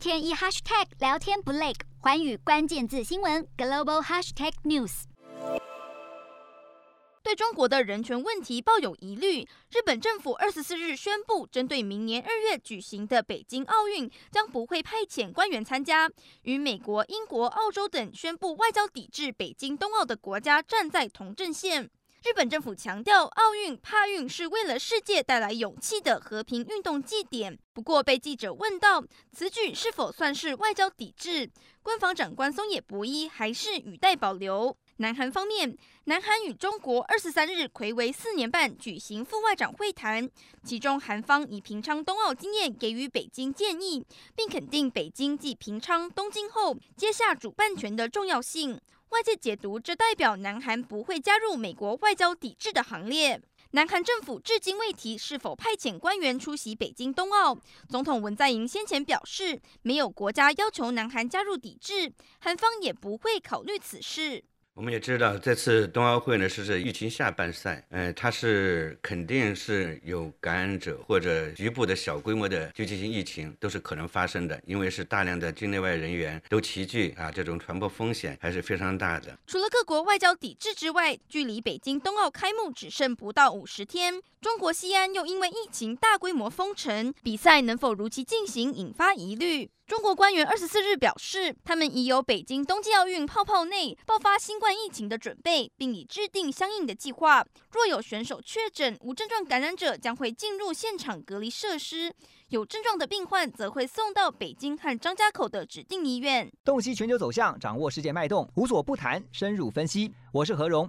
天一 hashtag 聊天不累，寰宇关键字新闻 global hashtag news。对中国的人权问题抱有疑虑，日本政府二十四日宣布，针对明年二月举行的北京奥运，将不会派遣官员参加，与美国、英国、澳洲等宣布外交抵制北京冬奥的国家站在同阵线。日本政府强调，奥运、帕运是为了世界带来勇气的和平运动祭典。不过，被记者问到此举是否算是外交抵制，官方长官松野博一还是语带保留。南韩方面，南韩与中国二十三日睽违四年半举行副外长会谈，其中韩方以平昌冬奥经验给予北京建议，并肯定北京继平昌、东京后接下主办权的重要性。外界解读，这代表南韩不会加入美国外交抵制的行列。南韩政府至今未提是否派遣官员出席北京冬奥。总统文在寅先前表示，没有国家要求南韩加入抵制，韩方也不会考虑此事。我们也知道，这次冬奥会呢是是疫情下半赛，呃，它是肯定是有感染者或者局部的小规模的聚集性疫情都是可能发生的，因为是大量的境内外人员都齐聚啊，这种传播风险还是非常大的。除了各国外交抵制之外，距离北京冬奥开幕只剩不到五十天，中国西安又因为疫情大规模封城，比赛能否如期进行引发疑虑。中国官员二十四日表示，他们已有北京冬季奥运泡泡内爆发新冠疫情的准备，并已制定相应的计划。若有选手确诊，无症状感染者将会进入现场隔离设施；有症状的病患则会送到北京和张家口的指定医院。洞悉全球走向，掌握世界脉动，无所不谈，深入分析。我是何荣。